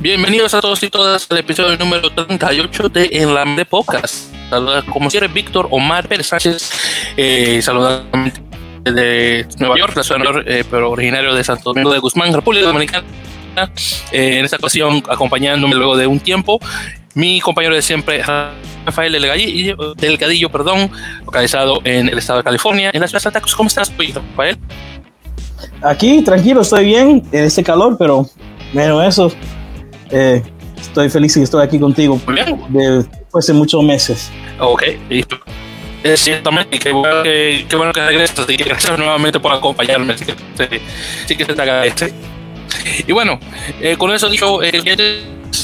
Bienvenidos a todos y todas al episodio número 38 de En la de Podcast. Saluda como siempre Víctor Omar Pérez Sánchez, eh, de Nueva York, la ciudad eh, pero originario de Santo Domingo de Guzmán, República Dominicana. Eh, en esta ocasión, acompañándome luego de un tiempo, mi compañero de siempre, Rafael Delgadillo, perdón, localizado en el estado de California, en la ciudad de Santa Cruz. ¿Cómo estás, Rafael? Aquí, tranquilo, estoy bien en este calor, pero bueno, eso, eh, estoy feliz y estoy aquí contigo después de muchos meses. Ok, listo. Ciertamente, qué bueno que, qué bueno que regresas y que gracias nuevamente por acompañarme. Así que, sí que se te agradece. Y bueno, eh, con eso dicho, eh,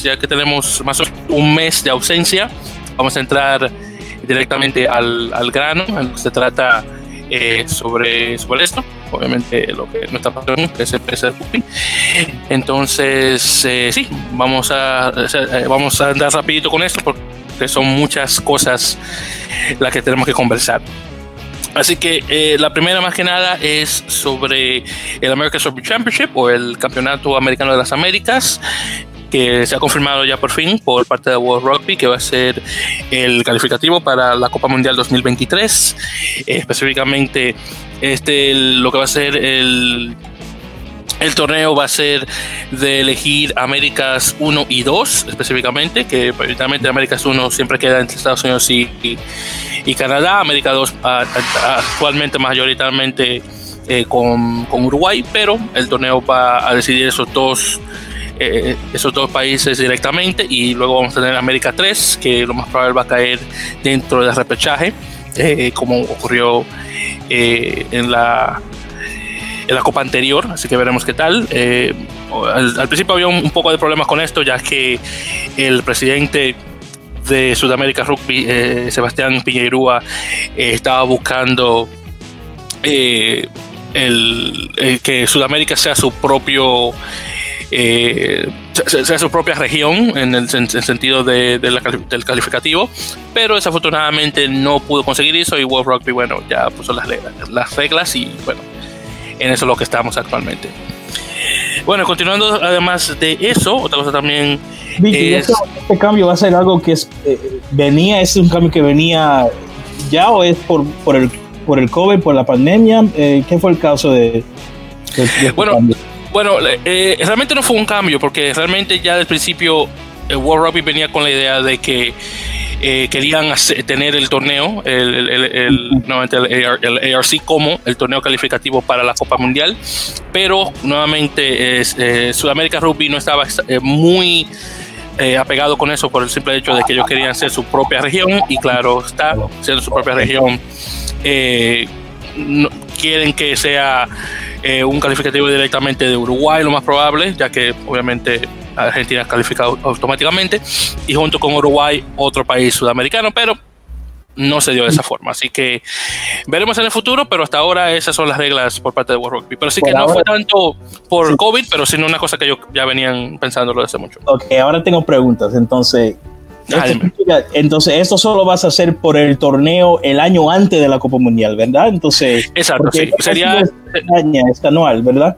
ya que tenemos más o menos un mes de ausencia, vamos a entrar directamente al, al grano, en lo que se trata eh, sobre, sobre esto. Obviamente lo que está pasando es el precio de Pupi. Entonces, eh, sí, vamos a, eh, vamos a andar rapidito con esto porque son muchas cosas las que tenemos que conversar. Así que eh, la primera más que nada es sobre el American Rugby Championship o el Campeonato Americano de las Américas que se ha confirmado ya por fin por parte de World Rugby que va a ser el calificativo para la Copa Mundial 2023 específicamente este lo que va a ser el el torneo va a ser de elegir Américas 1 y 2 específicamente, que mayoritariamente Américas 1 siempre queda entre Estados Unidos y, y, Canadá, América 2 actualmente mayoritariamente eh, con, con, Uruguay, pero el torneo va a decidir esos dos, eh, esos dos países directamente y luego vamos a tener América 3, que lo más probable va a caer dentro del repechaje, eh, como ocurrió en la en la copa anterior, así que veremos qué tal. Eh, al, principio había un, poco de problemas con esto, ya que el presidente de Sudamérica Rugby, eh, Sebastián Piñeirúa, eh, estaba buscando el, que Sudamérica sea su propio sea su propia región en el, sentido de, del calificativo, pero desafortunadamente no pudo conseguir eso y World Rugby, bueno, ya puso las, las reglas y bueno, en eso es lo que estamos actualmente. Bueno, continuando además de eso, otra cosa también es... ¿Este cambio va a ser algo que es, eh, venía, es un cambio que venía ya o es por, por, el, por el COVID, por la pandemia? Eh, ¿Qué fue el caso de, este bueno, Bueno, eh, realmente no fue un cambio porque realmente ya del principio World Rugby venía con la idea de que eh, querían tener el torneo, el, el, ARC como el torneo calificativo para la Copa Mundial, pero nuevamente eh, Sudamérica Rugby no estaba eh, muy apegado con eso por el simple hecho de que ellos querían ser su propia región. Y claro está, siendo su propia región, quieren que sea un calificativo directamente de Uruguay, lo más probable, ya que obviamente Argentina calificado automáticamente y junto con Uruguay otro país sudamericano, pero no se dio de esa forma. Así que veremos en el futuro, pero hasta ahora esas son las reglas por parte de World Rugby. Pero sí que no fue tanto por COVID, pero sino una cosa que ellos ya venían pensándolo desde hace mucho. Ok, ahora tengo preguntas. Entonces, entonces, esto solo vas a hacer por el torneo el año antes de la Copa Mundial, ¿verdad? Entonces, exacto, sí. Sería anual, ¿verdad?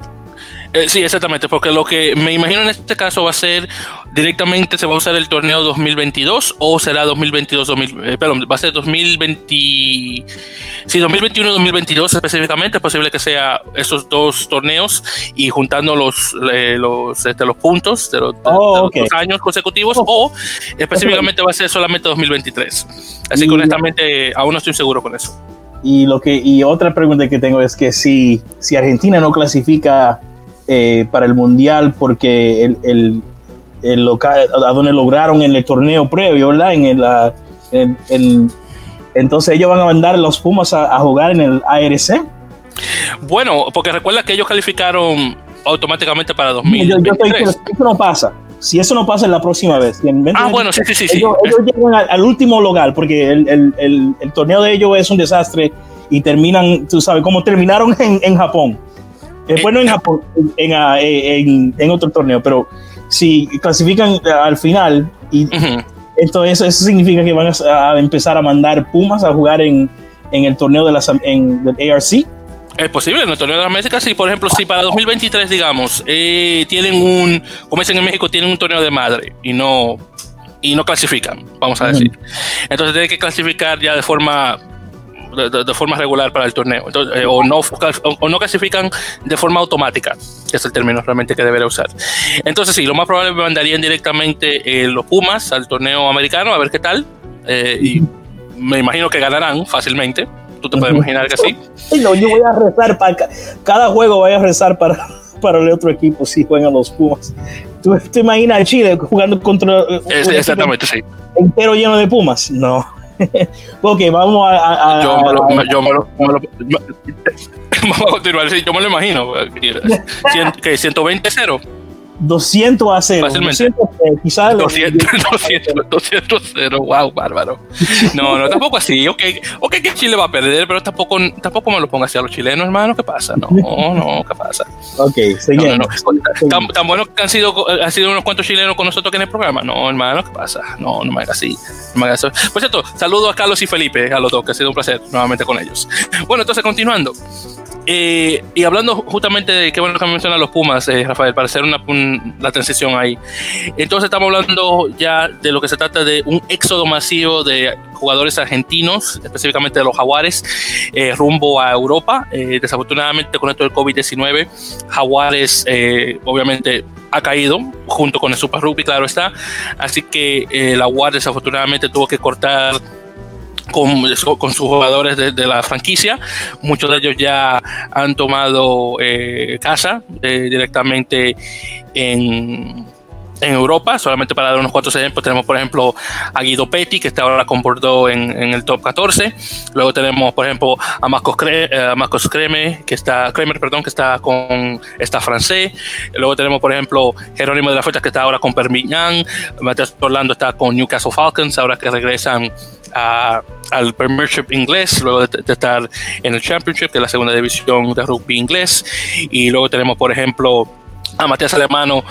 Eh, sí, exactamente, porque lo que me imagino en este caso va a ser directamente se va a usar el torneo 2022 o será 2022 2000, perdón, va a ser 2020 sí, 2021 2022 específicamente, es posible que sea esos dos torneos y juntando los eh, los, este, los puntos de, los, oh, años consecutivos o específicamente va a ser solamente 2023. Así que honestamente aún no estoy seguro con eso. Y lo que y otra pregunta que tengo es que si si Argentina no clasifica eh, para el mundial porque el, el, el, local, a donde lograron en el torneo previo, ¿verdad? En el, entonces ellos van a mandar los Pumas a, jugar en el ARC. Bueno, porque recuerda que ellos calificaron automáticamente para 2023. eso no pasa. Si eso no pasa en la próxima vez. ah, bueno, sí, sí, sí. Ellos, llegan al, último lugar porque el, torneo de ellos es un desastre y terminan, tú sabes, como terminaron en, en Japón. Es bueno en Japón, en, en, otro torneo, pero si clasifican al final, y entonces eso significa que van a, empezar a mandar Pumas a jugar en, el torneo de las, en, del ARC. Es posible, en el torneo de las Américas, sí, por ejemplo, si para 2023, digamos, eh, tienen un, como dicen en México, tienen un torneo de madre y no, y no clasifican, vamos a decir. Entonces tienen que clasificar ya de forma de, forma regular para el torneo. Eh, o, no, o, no clasifican de forma automática, que es el término realmente que debería usar. Entonces, sí, lo más probable me mandarían directamente eh, los Pumas al torneo americano a ver qué tal. Eh, y me imagino que ganarán fácilmente. Tú te puedes imaginar que sí. No, yo voy a rezar para cada juego, voy a rezar para, para el otro equipo si juegan los Pumas. ¿Tú te imaginas a Chile jugando contra. exactamente, sí. Entero lleno de Pumas? No. ok, vamos a. yo me lo. Yo me lo, vamos a continuar. yo me lo imagino. Que 120 0. 200 a 0. Fácilmente. 200, quizás 200, 200, 200 0. Wow, bárbaro. No, no, tampoco así. Ok, okay que Chile va a perder, pero tampoco, tampoco me lo ponga así a los chilenos, hermano. ¿Qué pasa? No, no, ¿qué pasa? Ok, seguimos. No, no, Tan, tan bueno que han sido, han sido unos cuantos chilenos con nosotros que en el programa. No, hermano, ¿qué pasa? No, no me hagas así. No me hagas así. Por cierto, saludo a Carlos y Felipe, a los dos, que ha sido un placer nuevamente con ellos. Bueno, entonces continuando. Eh, y hablando justamente de qué bueno que mencionan los Pumas, eh, Rafael, para hacer una, la transición ahí. Entonces estamos hablando ya de lo que se trata de un éxodo masivo de jugadores argentinos, específicamente de los Jaguares, eh, rumbo a Europa. desafortunadamente con esto del COVID-19, Jaguares obviamente ha caído junto con el Super Rugby, claro está. Así que la UAR desafortunadamente tuvo que cortar con, con, sus jugadores de, la franquicia. Muchos de ellos ya han tomado eh, casa eh, directamente en en Europa, solamente para dar unos cuantos ejemplos, tenemos por ejemplo a Guido Petty, que está ahora con Bordeaux en, en el top 14. Luego tenemos, por ejemplo, a Marcos, Cre eh, Marcos Creme, que está, Kremer, perdón, que está con está francés. Luego tenemos, por ejemplo, Jerónimo de la Fuerza, que está ahora con Permignan. Matías Orlando está con Newcastle Falcons, ahora que regresan a, al Premiership inglés, luego de, de, estar en el Championship, que es la segunda división de rugby inglés. Y luego tenemos, por ejemplo, a Matías Alemano,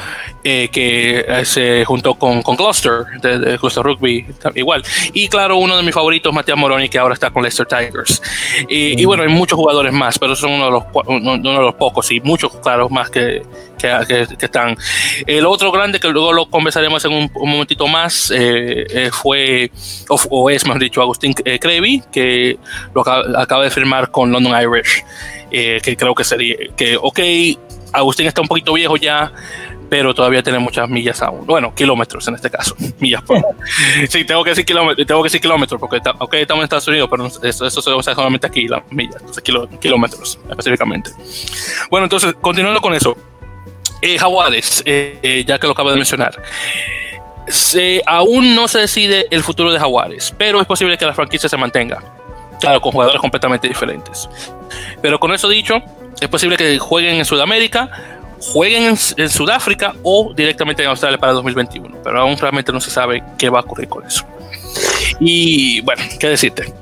eh, que eh, se juntó con, con Gloucester, de, de, Gloucester Rugby, igual. Y claro, uno de mis favoritos, Matías Moroni, que ahora está con Leicester Tigers. Y, mm. y, bueno, hay muchos jugadores más, pero son uno de los, uno, de los pocos y muchos, claro, más que, que, que, que, están. El otro grande, que luego lo conversaremos en un, un momentito más, eh, fue, o, o, es, mejor dicho, Agustín Crevy, que lo acaba, acaba, de firmar con London Irish. que creo que sería, que, ok, Agustín está un poquito viejo ya, pero todavía tiene muchas millas aún. Bueno, kilómetros en este caso. Millas por. sí, tengo que decir kilómetros, tengo que decir kilómetros, porque okay, estamos en Estados Unidos, pero eso, eso se usa solamente aquí, las millas, entonces kilómetros específicamente. Bueno, entonces, continuando con eso. Eh, Jaguares, eh, eh, ya que lo acabo de mencionar. Se, aún no se decide el futuro de Jaguares, pero es posible que la franquicia se mantenga. Claro, con jugadores completamente diferentes. Pero con eso dicho, es posible que jueguen en Sudamérica, jueguen en, en, Sudáfrica o directamente en Australia para 2021, pero aún realmente no se sabe qué va a ocurrir con eso. Y bueno, ¿qué decirte?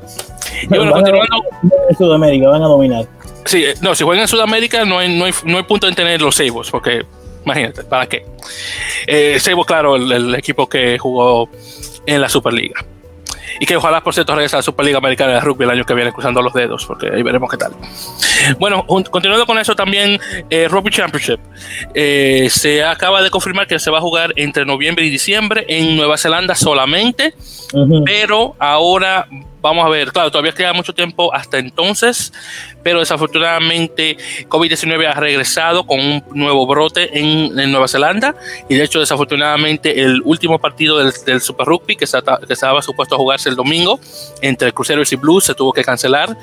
Y bueno, continuando. En Sudamérica van a dominar. Sí, no, si juegan en Sudamérica no hay, no hay, no hay punto en tener los Sabos, porque imagínate, ¿para qué? Eh, Sabos, claro, el, el equipo que jugó en la Superliga y que ojalá por cierto regrese a la Superliga Americana de Rugby el año que viene cruzando los dedos porque ahí veremos qué tal. Bueno continuando con eso también eh, Rugby Championship. Eh, se acaba de confirmar que se va a jugar entre noviembre y diciembre en Nueva Zelanda solamente uh -huh. pero ahora vamos a ver, claro, todavía queda mucho tiempo hasta entonces, pero desafortunadamente COVID-19 ha regresado con un nuevo brote en, en, Nueva Zelanda y de hecho desafortunadamente el último partido del, del Super Rugby que, se, que, estaba supuesto a jugarse el domingo entre Cruceros y Blues se tuvo que cancelar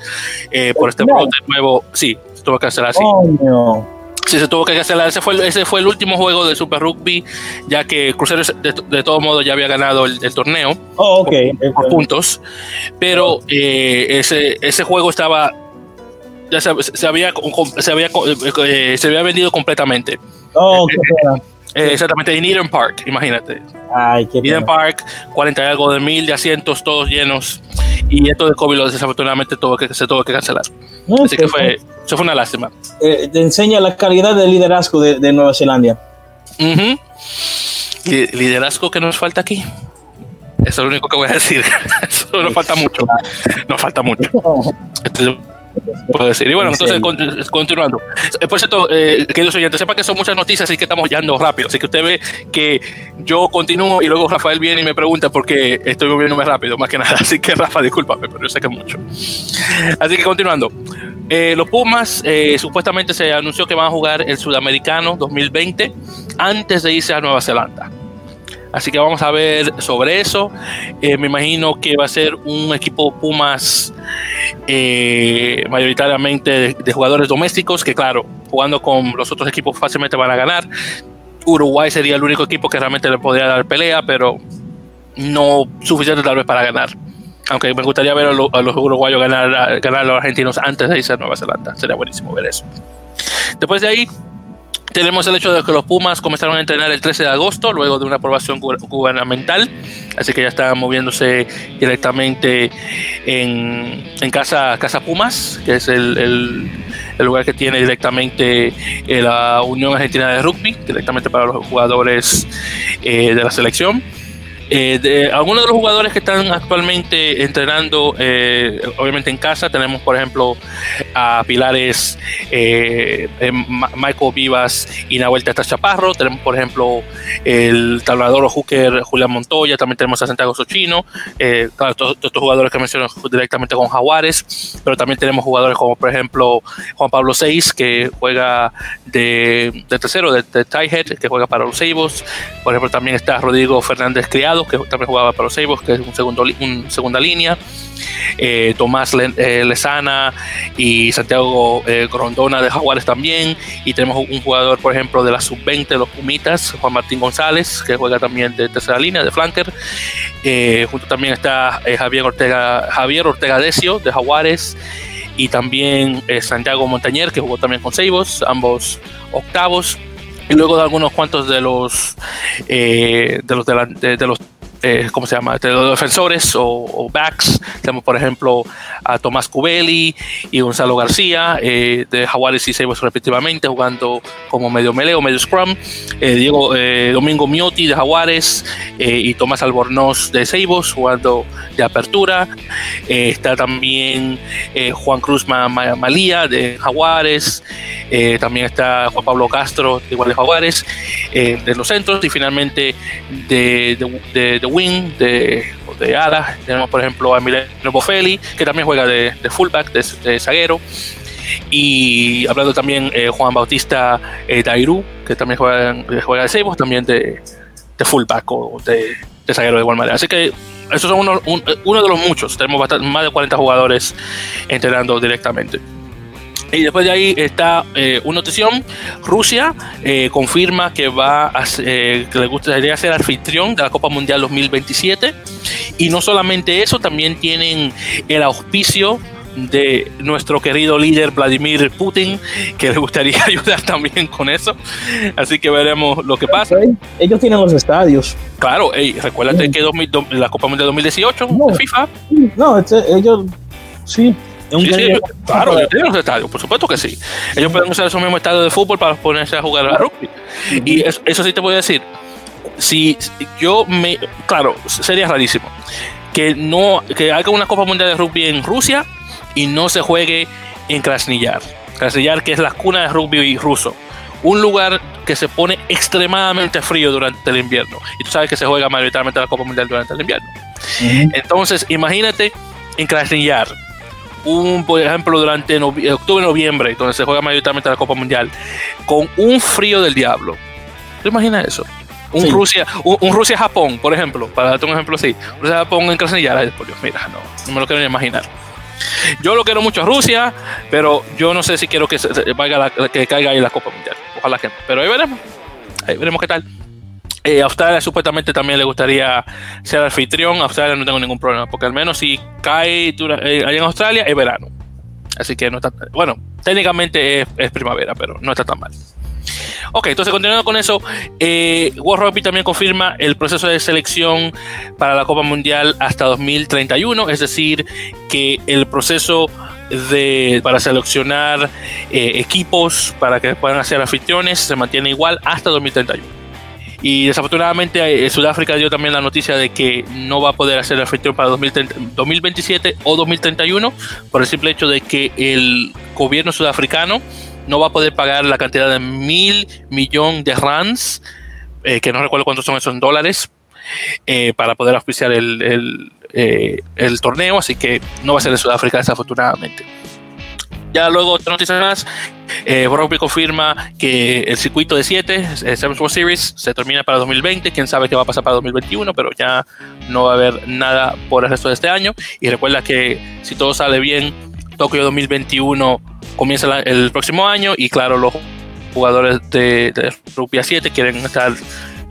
eh, por este brote nuevo, sí, se tuvo que cancelar, sí. Oh, no. Sí, se tuvo que cancelar. Ese fue, ese fue el último juego de Super Rugby, ya que Cruceros de, de todo modo ya había ganado el, el torneo oh, okay. por, por, puntos. Pero eh, ese, ese juego estaba. Ya se, se había, se, había, eh, se había vendido completamente. Oh, qué pena. Eh, exactamente, en Eden Park, imagínate. Ay, qué Eden Park, 40 y algo de mil de asientos, todos llenos. Y esto de COVID desafortunadamente tuvo que, se tuvo que cancelar. No, Así que fue, eso fue una lástima. Eh, te enseña la calidad del liderazgo de, de Nueva Zelanda. Uh -huh. Liderazgo que nos falta aquí. Eso es lo único que voy a decir. Eso nos falta mucho. Nos falta mucho. Este, puedo decir. Y bueno, entonces continuando. Eh, por cierto, eh, queridos oyentes, sepa que son muchas noticias, así que estamos yendo rápido. Así que usted ve que yo continúo y luego Rafael viene y me pregunta por qué estoy moviéndome rápido, más que nada. Así que Rafa, discúlpame, pero yo sé que es mucho. Así que continuando. Eh, los Pumas eh, supuestamente se anunció que van a jugar el Sudamericano 2020 antes de irse a Nueva Zelanda. Así que vamos a ver sobre eso. Eh, me imagino que va a ser un equipo Pumas eh, mayoritariamente de, jugadores domésticos, que claro, jugando con los otros equipos fácilmente van a ganar. Uruguay sería el único equipo que realmente le podría dar pelea, pero no suficiente tal vez para ganar. Aunque me gustaría ver a, los uruguayos ganar, ganar a los argentinos antes de irse a Nueva Zelanda. Sería buenísimo ver eso. Después de ahí, tenemos el hecho de que los Pumas comenzaron a entrenar el 13 de agosto, luego de una aprobación gubernamental, así que ya están moviéndose directamente en, Casa, Casa Pumas, que es el, lugar que tiene directamente eh, la Unión Argentina de Rugby, directamente para los jugadores eh, de la selección. Eh, algunos de los jugadores que están actualmente entrenando, eh, obviamente en casa, tenemos por ejemplo a Pilares, eh, Michael Vivas y Nahuel Testa Chaparro, tenemos por ejemplo el tablador o hooker Julián Montoya, también tenemos a Santiago Sochino, todos estos jugadores que menciono directamente con Jaguares, pero también tenemos jugadores como por ejemplo Juan Pablo Seis, que juega de, tercero, de, de que juega para los Seibos, por ejemplo también está Rodrigo Fernández Criado, que también jugaba para los Seibos, que es un segundo, un segunda línea. Eh, Tomás eh, Lezana y Santiago eh, Grondona de Jaguares también. Y tenemos un jugador, por ejemplo, de la sub-20 de los Pumitas, Juan Martín González, que juega también de tercera línea, de flanker. junto también está Javier Ortega, Javier Ortega Decio de Jaguares. Y también Santiago Montañer, que jugó también con Seibos, ambos octavos y luego de algunos cuantos de los de los de los eh, ¿cómo se llama? De los defensores o, backs. Tenemos, por ejemplo, a Tomás Cubelli y Gonzalo García, eh, de Jaguares y Seibos respectivamente, jugando como medio melee o medio scrum. Eh, Diego Domingo Miotti de Jaguares y Tomás Albornoz de Seibos, jugando de apertura. está también Juan Cruz Malía de Jaguares. también está Juan Pablo Castro, igual de Jaguares, de los centros. Y finalmente de, de, de wing, de, de. Tenemos, por ejemplo, a Emiliano Boffelli, que también juega de, fullback, de, zaguero. Y hablando también eh, Juan Bautista eh, Dairu, que también juega, juega de Seibos, también de, fullback o de, zaguero de igual manera. Así que esos son uno, uno de los muchos. Tenemos más de 40 jugadores entrenando directamente. Y después de ahí está eh, una notición. Rusia eh, confirma que va a, eh, que le gustaría ser anfitrión de la Copa Mundial 2027. Y no solamente eso, también tienen el auspicio de nuestro querido líder Vladimir Putin, que le gustaría ayudar también con eso. Así que veremos lo que pasa. Ellos tienen los estadios. Claro, hey, recuérdate que la Copa Mundial 2018 de FIFA. No, este, ellos sí, Sí, claro, ellos tienen los estadios, por supuesto que sí. Ellos pueden usar esos mismos estadios de fútbol para ponerse a jugar a rugby. Y eso, sí te voy a decir. Si yo me. Claro, sería rarísimo que no que haga una Copa Mundial de Rugby en Rusia y no se juegue en Krasniyar. Krasniyar, que es la cuna de rugby ruso. Un lugar que se pone extremadamente frío durante el invierno. Y tú sabes que se juega mayoritariamente la Copa Mundial durante el invierno. Entonces, imagínate en Krasniyar, un, por ejemplo, durante octubre, noviembre, donde se juega mayoritariamente la Copa Mundial, con un frío del diablo. ¿Te imaginas eso? Un Rusia, un, Rusia-Japón, por ejemplo, para darte un ejemplo así. Rusia-Japón en Krasnodar, por Dios, mira, no, no me lo quiero ni imaginar. Yo lo quiero mucho a Rusia, pero yo no sé si quiero que, se, que caiga ahí la Copa Mundial. Ojalá que no. Pero ahí veremos. Ahí veremos qué tal. Eh, Australia supuestamente también le gustaría ser anfitrión. Australia no tengo ningún problema, porque al menos si cae eh, ahí en Australia es verano. Así que no está. Bueno, técnicamente es, primavera, pero no está tan mal. Ok, entonces continuando con eso, eh, World Rugby también confirma el proceso de selección para la Copa Mundial hasta 2031, es decir, que el proceso de, para seleccionar eh, equipos para que puedan hacer anfitriones se mantiene igual hasta 2031. Y desafortunadamente Sudáfrica dio también la noticia de que no va a poder hacer el anfitrión para 2027 o 2031 por el simple hecho de que el gobierno sudafricano no va a poder pagar la cantidad de mil millones de rands, que no recuerdo cuántos son esos en dólares, para poder auspiciar el, el torneo, así que no va a ser de Sudáfrica desafortunadamente. Ya luego otra noticia más, eh, confirma que el circuito de 7, el Seven World Series, se termina para 2020. Quién sabe qué va a pasar para 2021, pero ya no va a haber nada por el resto de este año. Y recuerda que si todo sale bien, Tokio 2021 comienza el próximo año. Y claro, los jugadores de, de Rugby 7 quieren estar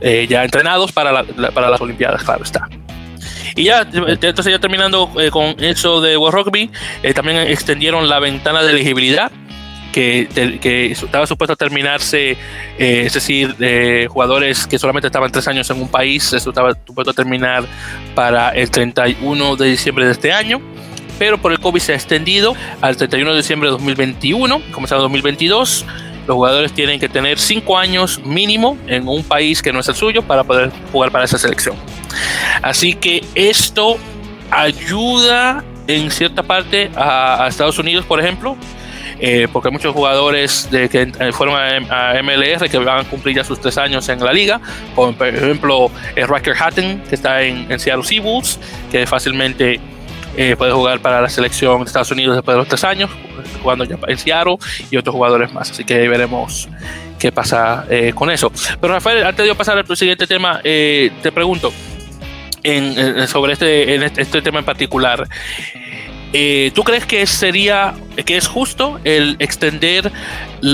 eh, ya entrenados para, para las Olimpiadas, claro está. Y ya, entonces ya terminando eh, con eso de World Rugby, eh, también extendieron la ventana de elegibilidad que, que, estaba supuesto a terminarse, eh, es decir, de jugadores que solamente estaban tres años en un país, eso estaba supuesto a terminar para el 31 de diciembre de este año, pero por el COVID se ha extendido al 31 de diciembre de 2021, comenzando 2022. Los jugadores tienen que tener cinco años mínimo en un país que no es el suyo para poder jugar para esa selección. Así que esto ayuda en cierta parte a, Estados Unidos, por ejemplo, eh, porque muchos jugadores de que eh, fueron a, MLR que van a cumplir ya sus tres años en la liga, como por ejemplo eh, Riker Hatton, que está en, Seattle Seahawks, que fácilmente puede jugar para la selección de Estados Unidos después de los tres años, jugando ya en Seattle, y otros jugadores más. Así que veremos qué pasa con eso. Pero Rafael, antes de pasar al siguiente tema, te pregunto, sobre este, este, este, tema en particular. Eh, ¿Tú crees que sería que es justo el extender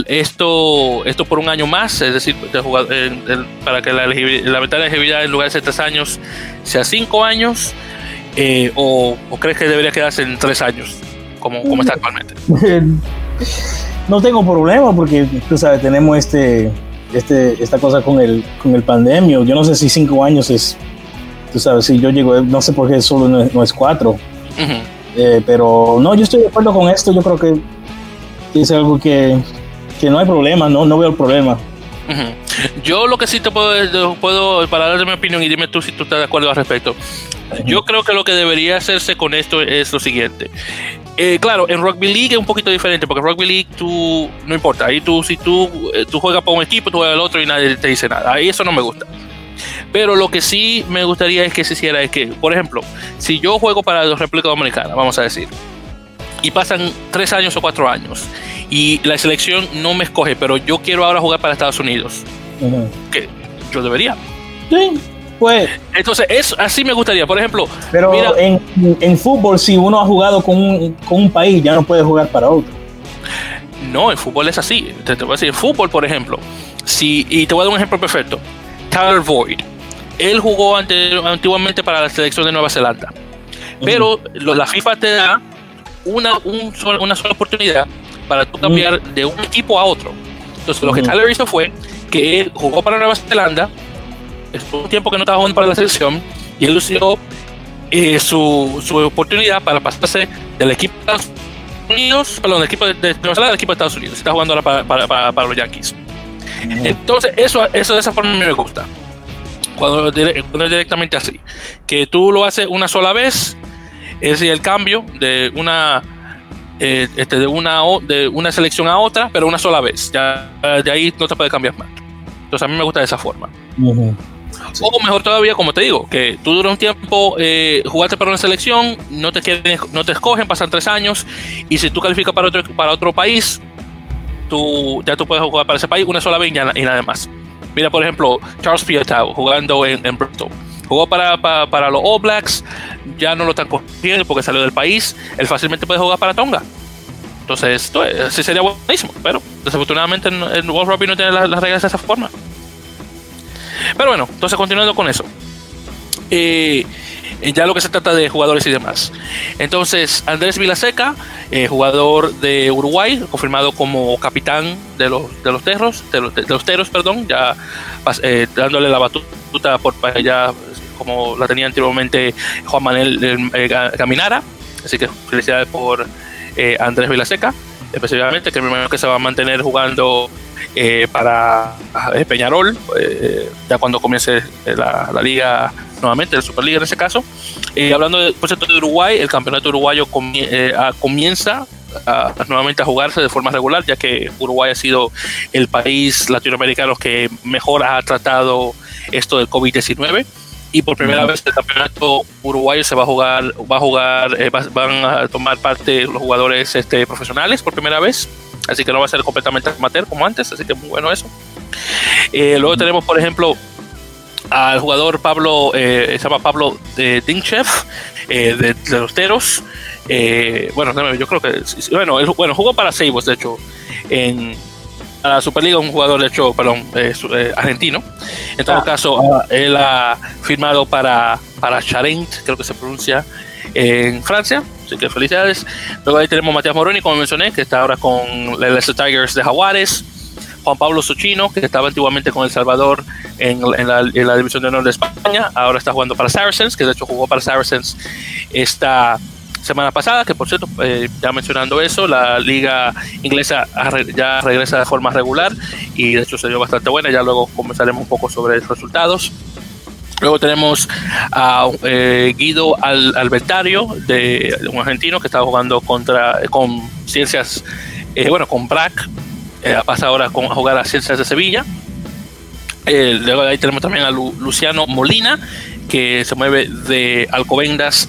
esto esto por un año más? Es decir, para que la, la de elegibilidad en lugar de ser tres años sea cinco años, eh, o, crees que debería quedarse en tres años, como, como está actualmente? No tengo problema porque tú sabes, tenemos este, este, esta cosa con el, con el pandemio. Yo no sé si cinco años es Tú sabes, si yo llego, no sé por qué solo no es, cuatro. Eh, pero no, yo estoy de acuerdo con esto. Yo creo que es algo que, que no hay problema, no, no veo el problema. Yo lo que sí te puedo, puedo, para darte mi opinión y dime tú si tú estás de acuerdo al respecto. Yo creo que lo que debería hacerse con esto es lo siguiente. Eh, claro, en Rugby League es un poquito diferente, porque en Rugby League tú, no importa, ahí tú, si tú, eh, tú juegas para un equipo, tú juegas al otro y nadie te dice nada. Ahí eso no me gusta. Pero lo que sí me gustaría es que se hiciera es que, por ejemplo, si yo juego para la República Dominicana, vamos a decir, y pasan tres años o cuatro años, y la selección no me escoge, pero yo quiero ahora jugar para Estados Unidos, que yo debería. Sí, pues. Entonces, eso, así me gustaría. Por ejemplo, pero en, en, fútbol, si uno ha jugado con un, con un país, ya no puede jugar para otro. No, en fútbol es así. Te, te voy a decir, en fútbol, por ejemplo, si, y te voy a dar un ejemplo perfecto. Tyler Void él jugó antiguamente para la selección de Nueva Zelanda. Pero la FIFA te da una, una sola oportunidad para tú cambiar de un equipo a otro. Entonces, lo que Tyler hizo fue que él jugó para Nueva Zelanda, estuvo un tiempo que no estaba jugando para la selección, y él usó eh, su, su, oportunidad para pasarse del equipo de Estados Unidos, perdón, del equipo de, Zelanda al equipo de Estados Unidos. Está jugando ahora para, para, para, los Yankees. Entonces, eso, eso de esa forma me gusta cuando, es directamente así, que tú lo haces una sola vez, es decir, el cambio de una eh, este, de una de una selección a otra, pero una sola vez. Ya de ahí no te puede cambiar más. Entonces a mí me gusta de esa forma. O mejor todavía, como te digo, que tú duras un tiempo eh, jugaste para una selección, no te quieren, no te escogen, pasan tres años, y si tú calificas para otro, para otro país, tú ya tú puedes jugar para ese país una sola vez y nada más. Mira, por ejemplo, Charles Pietau jugando en, en Bristol. Jugó para, para, los All Blacks, ya no lo están cogiendo porque salió del país. Él fácilmente puede jugar para Tonga. Entonces, esto sí sería buenísimo, pero desafortunadamente el World Rugby no tiene las, reglas de esa forma. Pero bueno, entonces continuando con eso. Eh, ya lo que se trata de jugadores y demás. Entonces, Andrés Vilaseca, eh, jugador de Uruguay, confirmado como capitán de los, de los Terros, de los, de perdón, ya eh, dándole la batuta por ya como la tenía anteriormente Juan Manuel eh, Caminara. Así que felicidades por Andrés Vilaseca, especialmente, que me imagino que se va a mantener jugando para Peñarol, ya cuando comience la, liga nuevamente, la Superliga en ese caso. hablando de, por cierto, de Uruguay, el campeonato uruguayo comienza nuevamente a jugarse de forma regular, ya que Uruguay ha sido el país latinoamericano que mejor ha tratado esto del COVID-19 y por primera vez el campeonato uruguayo se va a jugar, va a jugar, eh, van a tomar parte los jugadores este, profesionales por primera vez, así que no va a ser completamente amateur como antes, así que muy bueno eso. Eh, luego tenemos, por ejemplo, al jugador Pablo, eh, se llama Pablo de Dinchev, de, los Teros. bueno, yo creo que, bueno, bueno, jugó para Seibos, de hecho, en, a la Superliga, un jugador, de hecho, perdón, eh, eh, argentino. En todo ah. caso, ah, él ha firmado para, para Charent, creo que se pronuncia, en Francia. Así que felicidades. Luego ahí tenemos Matías Moroni, como mencioné, que está ahora con el Leicester Tigers de Jaguares. Juan Pablo Suchino, que estaba antiguamente con El Salvador en, la, en, la, División de Honor de España, ahora está jugando para Saracens, que de hecho jugó para Saracens esta semana pasada, que por cierto, eh, ya mencionando eso, la liga inglesa ya regresa de forma regular y de hecho se dio bastante buena, ya luego comenzaremos un poco sobre los resultados. Luego tenemos a eh, Guido Al Albertario, de, un argentino que estaba jugando contra con Ciencias, eh, bueno, con BRAC, pasa ahora a jugar a Ciencias de Sevilla. luego ahí tenemos también a Luciano Molina, que se mueve de Alcobendas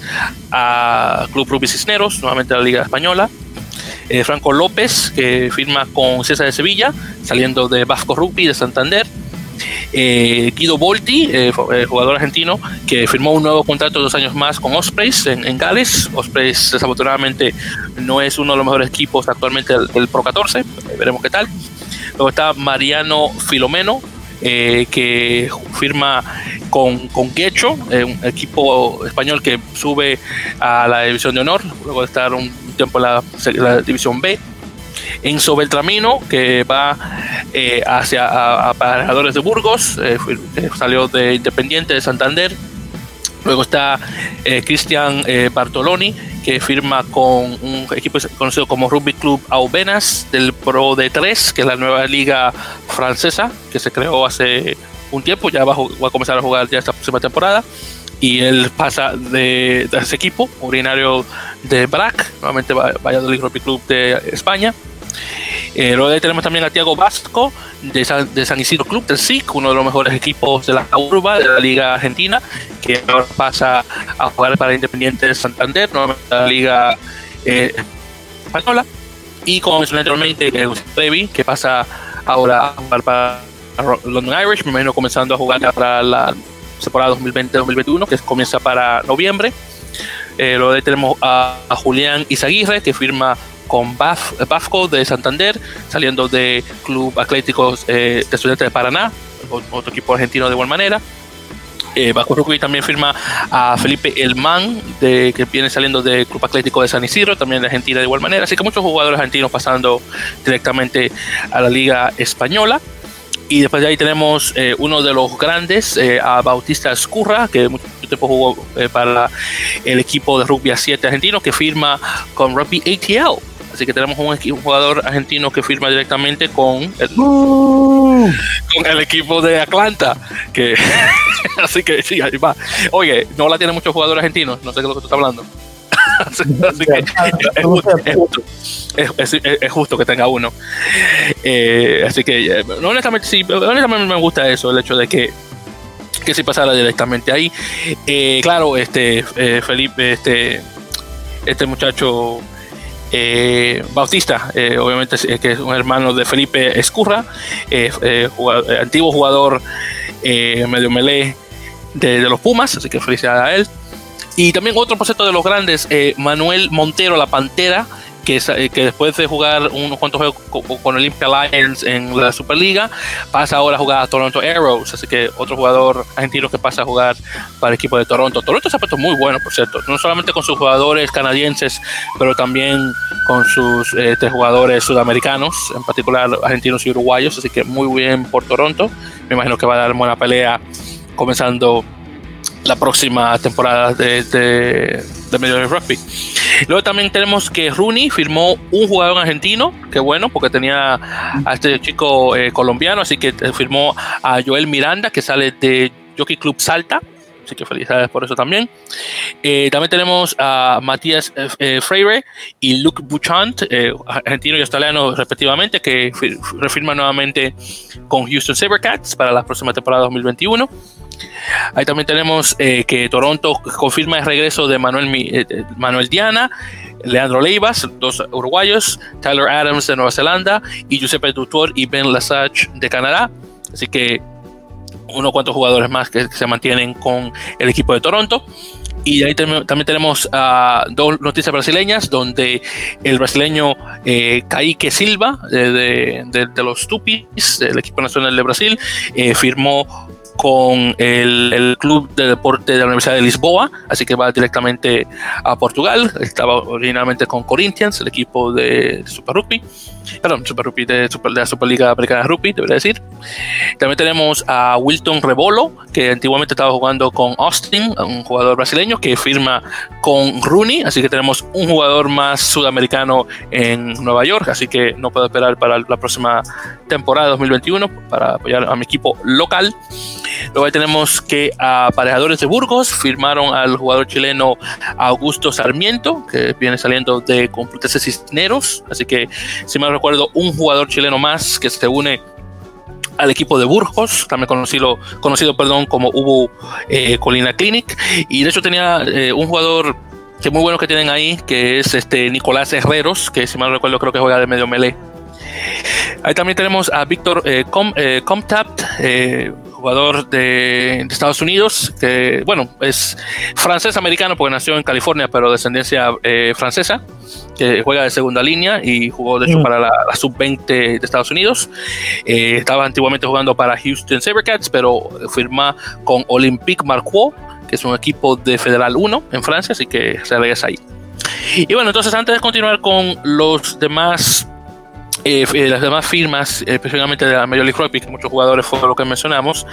a Club Rugby Cisneros, nuevamente a la Liga Española. Eh, Franco López, que firma con César de Sevilla, saliendo de Vasco Rugby de Santander. Eh, Guido Volti, eh, jugador argentino, que firmó un nuevo contrato dos años más con Ospreys en, Gales. Ospreys, desafortunadamente, no es uno de los mejores equipos actualmente del, Pro 14. veremos qué tal. Luego está Mariano Filomeno, que firma con, con Quecho, eh, un equipo español que sube a la división de honor, luego de estar un tiempo en la, división B. Enzo Beltramino, que va eh, hacia Aparejadores de Burgos, eh, salió de Independiente de Santander. Luego está Cristian Bartoloni, que firma con un equipo conocido como Rugby Club Aubenas del Pro D3, que es la nueva liga francesa que se creó hace un tiempo, ya va a, comenzar a jugar ya esta próxima temporada. Y él pasa de, ese equipo, originario de BRAC, nuevamente Valladolid Rugby Club de España. Eh, luego tenemos también a Tiago Vasco de San, Isidro Club del SIC, uno de los mejores equipos de la urba de la Liga Argentina, que ahora pasa a jugar para Independiente de Santander, nuevamente la Liga eh, Española. Y como mencioné anteriormente, Previ, que pasa ahora a jugar para London Irish, me comenzando a jugar para la temporada 2020-2021, que comienza para noviembre. Eh, luego tenemos a, Julián Izaguirre, que firma con Baf, Bafco de Santander, saliendo de Club Atlético eh, de Estudiantes de Paraná, otro equipo argentino de igual manera. Eh, Rugby también firma a Felipe Elman, de, que viene saliendo del Club Atlético de San Isidro, también de Argentina de igual manera. Así que muchos jugadores argentinos pasando directamente a la Liga Española. Y después de ahí tenemos eh, uno de los grandes, eh, a Bautista Escurra, que mucho tiempo jugó eh, para el equipo de rugby a 7 argentino, que firma con Rugby ATL. Así que tenemos un, jugador argentino que firma directamente con el, uh. con el equipo de Atlanta. Que, así que sí, ahí va. Oye, no la tiene muchos jugadores argentinos, no sé qué es lo que tú estás hablando. así que es, justo, es, justo, que tenga uno. Eh, así que, eh, honestamente, sí, honestamente me gusta eso, el hecho de que que si pasara directamente ahí. Eh, claro, este Felipe, este, este muchacho Bautista, obviamente que es un hermano de Felipe Escurra, antiguo jugador medio melee de, los Pumas, así que felicidades a él. Y también otro proceso de los grandes, eh, Manuel Montero, la Pantera, que, eh, que, después de jugar unos cuantos juegos con, Olympia Lions en la Superliga, pasa ahora a jugar a Toronto Arrows. Así que otro jugador argentino que pasa a jugar para el equipo de Toronto. Toronto se ha puesto muy bueno, por cierto. No solamente con sus jugadores canadienses, pero también con sus eh, tres jugadores sudamericanos, en particular argentinos y uruguayos. Así que muy bien por Toronto. Me imagino que va a dar buena pelea comenzando la próxima temporada de, de, de Major Rugby. Luego también tenemos que Rooney firmó un jugador argentino, que bueno, porque tenía a este chico eh, colombiano, así que eh, firmó a Joel Miranda, que sale de Jockey Club Salta. Así que felicidades por eso también. Eh, también tenemos a Matías Freire y Luke Bouchant, argentino y australiano respectivamente, que refirman nuevamente con Houston Sabercats para la próxima temporada 2021. Ahí también tenemos eh, que Toronto confirma el regreso de Manuel, eh, Manuel Diana, Leandro Leivas, dos uruguayos, Tyler Adams de Nueva Zelanda y Giuseppe Dutour y Ben Lasage de Canadá. Así que unos cuantos jugadores más que se mantienen con el equipo de Toronto. Y ahí también tenemos dos noticias brasileñas, donde el brasileño eh, Kaique Silva, de, de, los Tupis, del equipo nacional de Brasil, eh, firmó con el, Club de Deporte de la Universidad de Lisboa, así que va directamente a Portugal. Estaba originalmente con Corinthians, el equipo de Super Rugby, perdón, Super Rugby de, de la Superliga Americana de Rugby, debería decir. También tenemos a Wilton Rebolo, que antiguamente estaba jugando con Austin, un jugador brasileño que firma con Rooney, así que tenemos un jugador más sudamericano en Nueva York, así que no puedo esperar para la próxima temporada 2021 para apoyar a mi equipo local. Luego tenemos que aparejadores de Burgos firmaron al jugador chileno Augusto Sarmiento, que viene saliendo de Complutense Cisneros. Así que, si me recuerdo, un jugador chileno más que se une al equipo de Burgos, también conocido, conocido perdón, como Hubo eh, Colina Clinic. Y de hecho tenía eh, un jugador que muy bueno que tienen ahí, que es este Nicolás Herreros, que si mal recuerdo creo que juega de medio melee. Ahí también tenemos a Víctor eh, Comtapt, jugador de, Estados Unidos, que bueno, es francés-americano porque nació en California, pero de descendencia eh, francesa, que juega de segunda línea y jugó de hecho mm. para la, sub-20 de Estados Unidos. estaba antiguamente jugando para Houston Sabercats, pero firma con Olympique Marquot, que es un equipo de Federal 1 en Francia, así que se regresa ahí. Y bueno, entonces antes de continuar con los demás eh, eh, las demás firmas, especialmente de la Major League Rugby, que muchos jugadores fueron lo que mencionamos,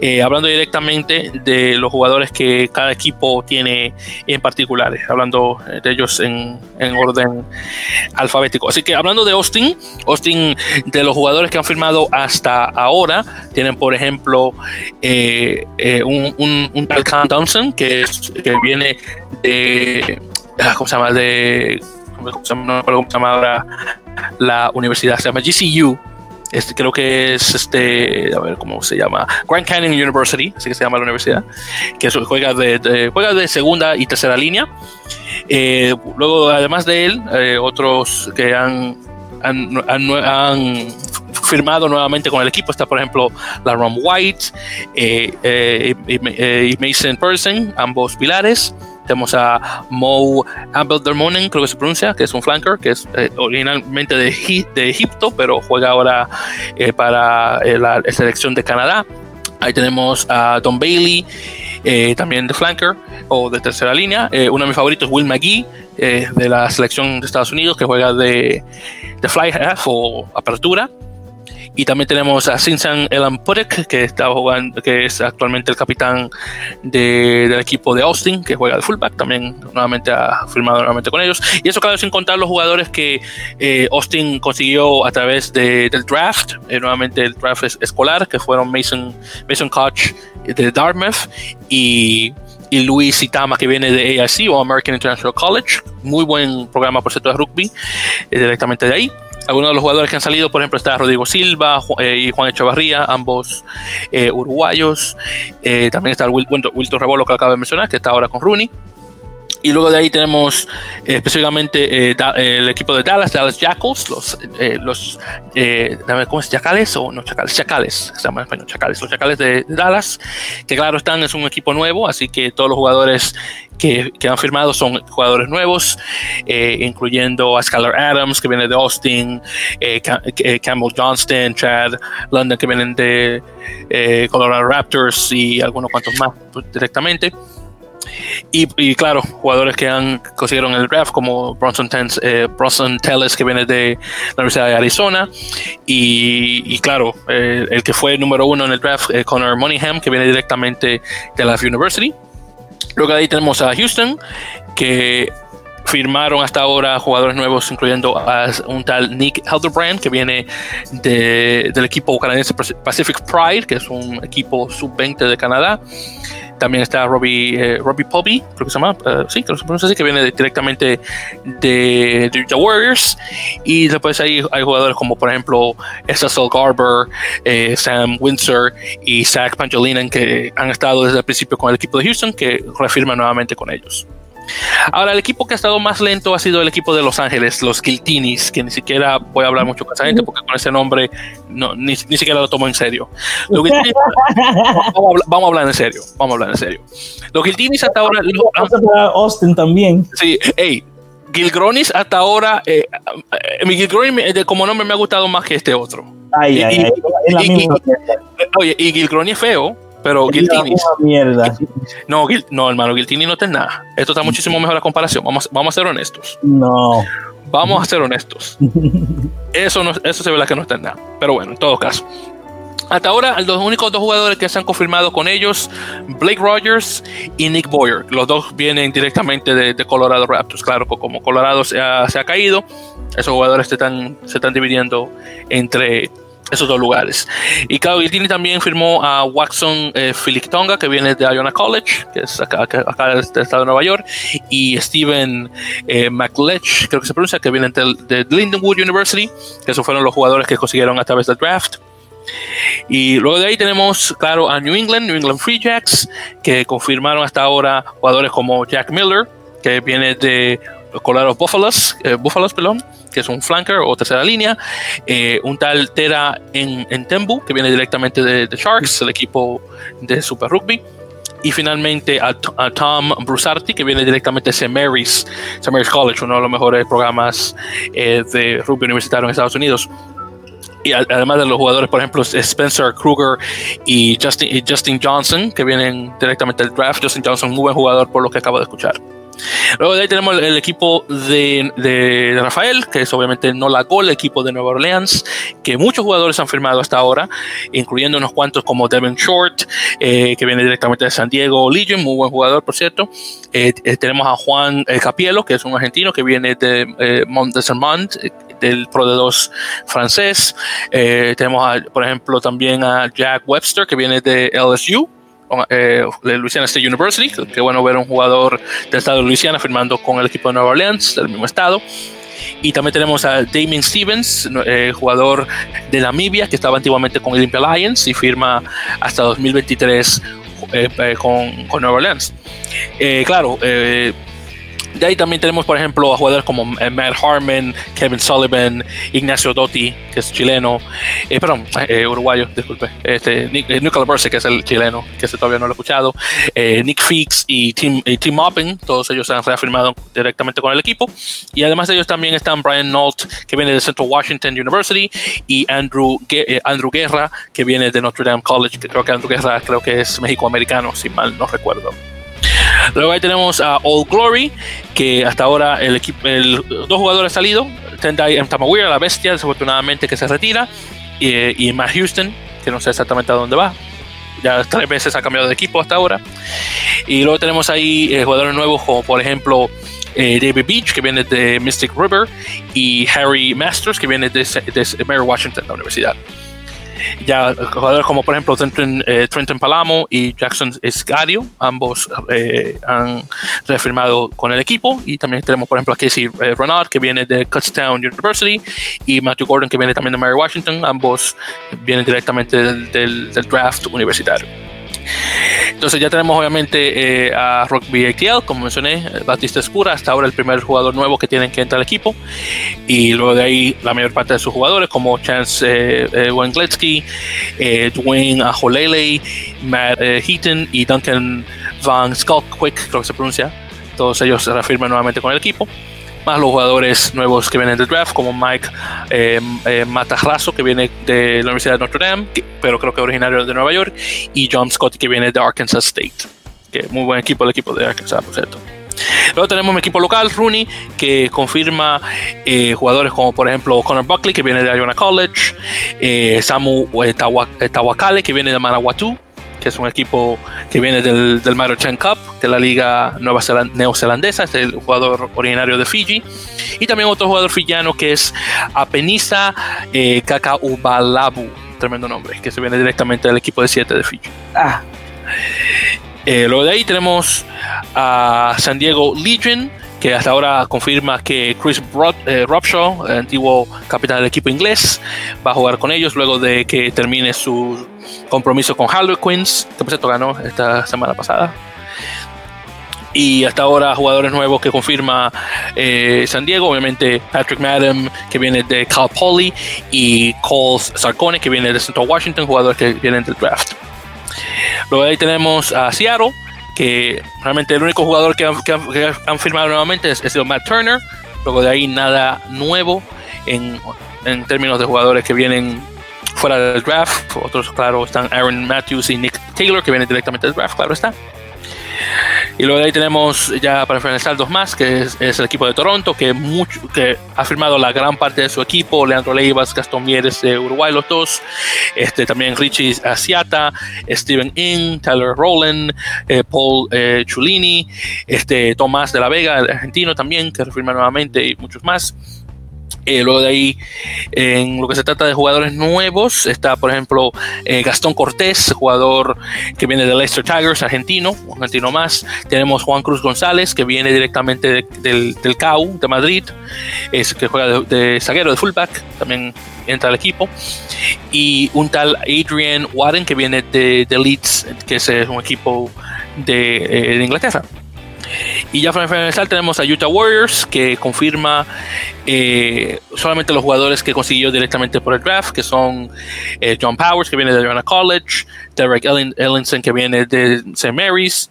eh, hablando directamente de los jugadores que cada equipo tiene en particulares, hablando de ellos en, en, orden alfabético. Así que hablando de Austin, Austin, de los jugadores que han firmado hasta ahora, tienen por ejemplo un, un, tal Cam Thompson, que, que viene de, ah, ¿cómo se llama? De no cómo se llama ahora la universidad, se llama GCU. Este, creo que es este, a ver cómo se llama, Grand Canyon University, así que se llama la universidad, que juega de, juega de segunda y tercera línea. Eh, luego, además de él, eh, otros que han, han, han, firmado nuevamente con el equipo está, por ejemplo, la Rom White eh, y Mason Person, ambos pilares. Tenemos a Mo Abdeldermonen, creo que se pronuncia, que es un flanker, que es eh, originalmente de, de, Egipto, pero juega ahora eh, para eh, la selección de Canadá. Ahí tenemos a Don Bailey, también de flanker o de tercera línea. uno de mis favoritos es Will McGee, de la selección de Estados Unidos, que juega de, de fly half o apertura. Y también tenemos a Sinsan Elan Purek, que está jugando, que es actualmente el capitán de, del equipo de Austin, que juega de fullback, también nuevamente ha firmado nuevamente con ellos. Y eso claro, sin contar los jugadores que eh, Austin consiguió a través de, del draft, eh, nuevamente el draft escolar, que fueron Mason, Mason Koch de Dartmouth y y Luis Itama, que viene de AIC o American International College. Muy buen programa, por cierto, de rugby, eh, directamente de ahí algunos de los jugadores que han salido, por ejemplo, está Rodrigo Silva eh, y Juan Echevarría, ambos eh, uruguayos. Eh, también está Wilton Rebolo, que acabo de mencionar, que está ahora con Rooney. Y luego de ahí tenemos eh, específicamente eh, el equipo de Dallas, Dallas Jackals, los, eh, los ¿cómo es? ¿Chacales o no chacales? Chacales, se llama en español, chacales. Los chacales de, Dallas, que claro están, es un equipo nuevo, así que todos los jugadores que, que han firmado son jugadores nuevos, incluyendo a Skylar Adams, que viene de Austin, Campbell Johnston, Chad London, que vienen de Colorado Raptors y algunos cuantos más directamente. Y, claro, jugadores que han consiguieron el draft, como Bronson, Tens, eh, Bronson que viene de la Universidad de Arizona. Y, claro, eh, el que fue número uno en el draft, eh, Connor Moneyham, que viene directamente de la University. Luego de ahí tenemos a Houston, que firmaron hasta ahora jugadores nuevos, incluyendo a un tal Nick Helderbrand, que viene del equipo canadiense Pacific Pride, que es un equipo sub-20 de Canadá. También está Robbie, eh, Robbie creo que se llama, eh, sí, creo que se pronuncia así, que viene directamente de, The Warriors. Y después hay, jugadores como, por ejemplo, Cecil Garber, eh, Sam Windsor y Zach Pangelinan, que han estado desde el principio con el equipo de Houston, que reafirman nuevamente con ellos. Ahora, el equipo que ha estado más lento ha sido el equipo de Los Ángeles, los Kiltinis, que ni siquiera voy a hablar mucho con esa gente porque con ese nombre no, ni, siquiera lo tomo en serio. vamos, a hablar, en serio, vamos a hablar en serio. Los Kiltinis hasta ahora... Austin también. Sí, hey, Gilgronis hasta ahora, eh, mi Gilgronis como nombre me ha gustado más que este otro. Ay, ay, ay, oye, y Gilgronis es feo, pero Guiltini. mierda. No, no, hermano, Guiltini no está en nada. Esto está muchísimo mejor la comparación. Vamos, vamos a ser honestos. No. Vamos a ser honestos. Eso, no, eso se ve la que no está en nada. Pero bueno, en todo caso. Hasta ahora, los únicos dos jugadores que se han confirmado con ellos, Blake Rogers y Nick Boyer. Los dos vienen directamente de, Colorado Raptors. Claro, como Colorado se ha, se ha caído, esos jugadores se están, se están dividiendo entre esos dos lugares. Y claro, Giltini también firmó a Watson eh, Tonga, que viene de Iona College, que es acá, acá del estado de Nueva York, y Steven eh, McLech, creo que se pronuncia, que viene de, de, Lindenwood University, que esos fueron los jugadores que consiguieron a través del draft. Y luego de ahí tenemos, claro, a New England, New England Free Jacks, que confirmaron hasta ahora jugadores como Jack Miller, que viene de Colorado Buffaloes, eh, Buffaloes, perdón, que es un flanker o tercera línea, eh, un tal Tera en, en, Tembu, que viene directamente de, Sharks, el equipo de Super Rugby. Y finalmente a, Tom Brusarti, que viene directamente de St. Mary's, College, uno de los mejores programas eh, de rugby universitario en Estados Unidos. Y además de los jugadores, por ejemplo, Spencer Kruger y Justin, Justin Johnson, que vienen directamente del draft. Justin Johnson, muy buen jugador por lo que acabo de escuchar. Luego de ahí tenemos el, equipo de, Rafael, que es obviamente no la gol, el equipo de Nueva Orleans, que muchos jugadores han firmado hasta ahora, incluyendo unos cuantos como Devin Short, eh, que viene directamente de San Diego Legion, muy buen jugador, por cierto. Eh, eh, tenemos a Juan Capielo, que es un argentino que viene de Mont Dessermont, del Pro de 2 francés. tenemos, por ejemplo, también a Jack Webster, que viene de LSU eh, Louisiana State University. Qué bueno ver un jugador del estado de Louisiana firmando con el equipo de Nueva Orleans, del mismo estado. Y también tenemos a Damien Stevens, eh, jugador de Namibia, que estaba antiguamente con Olympia Lions y firma hasta 2023 eh, con, con, Nueva Orleans. claro, de ahí también tenemos, por ejemplo, a jugadores como eh, Matt Harmon, Kevin Sullivan, Ignacio Dotti, que es chileno, eh, perdón, eh, uruguayo, disculpe, este, Nick, Nicolas que es el chileno, que ese todavía no lo he escuchado, Nick Fix y Tim, Moppin, todos ellos se han reafirmado directamente con el equipo. Y además de ellos también están Brian Nolt, que viene de Central Washington University, y Andrew, Andrew Guerra, que viene de Notre Dame College, que creo que Andrew Guerra creo que es si mal no recuerdo. Luego ahí tenemos a All Glory, que hasta ahora el equipo, el, dos jugadores han salido. Tendai Tamawira, la bestia, desafortunadamente que se retira. Y, y Matt Houston, que no sé exactamente a dónde va. Ya tres veces ha cambiado de equipo hasta ahora. Y luego tenemos ahí eh, jugadores nuevos como por ejemplo eh, David Beach, que viene de Mystic River, y Harry Masters, que viene de, de Mary Washington, la universidad. Ya jugadores como por ejemplo Trenton, eh, Palamo y Jackson Escario, ambos eh, han reafirmado con el equipo. Y también tenemos por ejemplo a Casey eh, Renard, que viene de Kutztown University, y Matthew Gordon, que viene también de Mary Washington. Ambos vienen directamente del draft universitario. Entonces ya tenemos obviamente eh, a Rugby ATL, como mencioné, Batista Escura, hasta ahora el primer jugador nuevo que tienen que entrar al equipo. Y luego de ahí la mayor parte de sus jugadores, como Chance eh, eh eh, Dwayne Ajolele, Matt Heaton y Duncan Van Skalkwick, creo que se pronuncia. Todos ellos se reafirman nuevamente con el equipo más los jugadores nuevos que vienen del draft, como Mike eh, eh que viene de la Universidad de Notre Dame, pero creo que originario de Nueva York, y John Scott, que viene de Arkansas State. Que muy buen equipo el equipo de Arkansas, por cierto. Luego tenemos un equipo local, Rooney, que confirma eh, jugadores como por ejemplo Connor Buckley, que viene de Iona College, eh, Samu Tawakale, que viene de Manawatu, que es un equipo que viene del, del Maruchan Cup, de la liga nueva neozelandesa, es el jugador originario de Fiji. Y también otro jugador fijiano que es Apenisa eh, Kakaubalabu, tremendo nombre, que se viene directamente del equipo de 7 de Fiji. Ah, Eh, luego de ahí tenemos a San Diego Legion, que hasta ahora confirma que Chris Brod, eh, Robshaw, antiguo capitán del equipo inglés, va a jugar con ellos luego de que termine su compromiso con Harlequins, que por ganó esta semana pasada. Y hasta ahora jugadores nuevos que confirma eh, San Diego, obviamente Patrick Madden, que viene de Cal Poly, y Cole Sarcone, que viene de Central Washington, jugadores que vienen del draft. Luego ahí tenemos a Seattle, realmente el único jugador que han, firmado nuevamente es, es Matt Turner. Luego de ahí nada nuevo en, en términos de jugadores que vienen fuera del draft. Otros, claro, están Aaron Matthews y Nick Taylor, que vienen directamente del draft, claro está. Y luego de ahí tenemos ya para finalizar dos más, que es, el equipo de Toronto, que, mucho, que ha firmado la gran parte de su equipo, Leandro Leivas, Gastón Mieres de Uruguay, los dos, este, también Richie Asiata, Steven Ing, Tyler Rowland, eh, Paul eh, Chulini, este, Tomás de la Vega, el argentino también, que refirma nuevamente, y muchos más. Eh, luego de ahí, en lo que se trata de jugadores nuevos, está por ejemplo eh, Gastón Cortés, jugador que viene de Leicester Tigers, argentino, un argentino más. Tenemos Juan Cruz González, que viene directamente de- del, del CAU de Madrid, es que juega de, zaguero, de fullback, también entra al equipo. Y un tal Adrian Warren, que viene de, de Leeds, que es eh, un equipo de Inglaterra. Y ya para finalizar tenemos a Utah Warriors que confirma eh, solamente los jugadores que consiguió directamente por el draft, que son eh, John Powers, que viene de Arizona College, Derek Ellen- que viene de St. Mary's,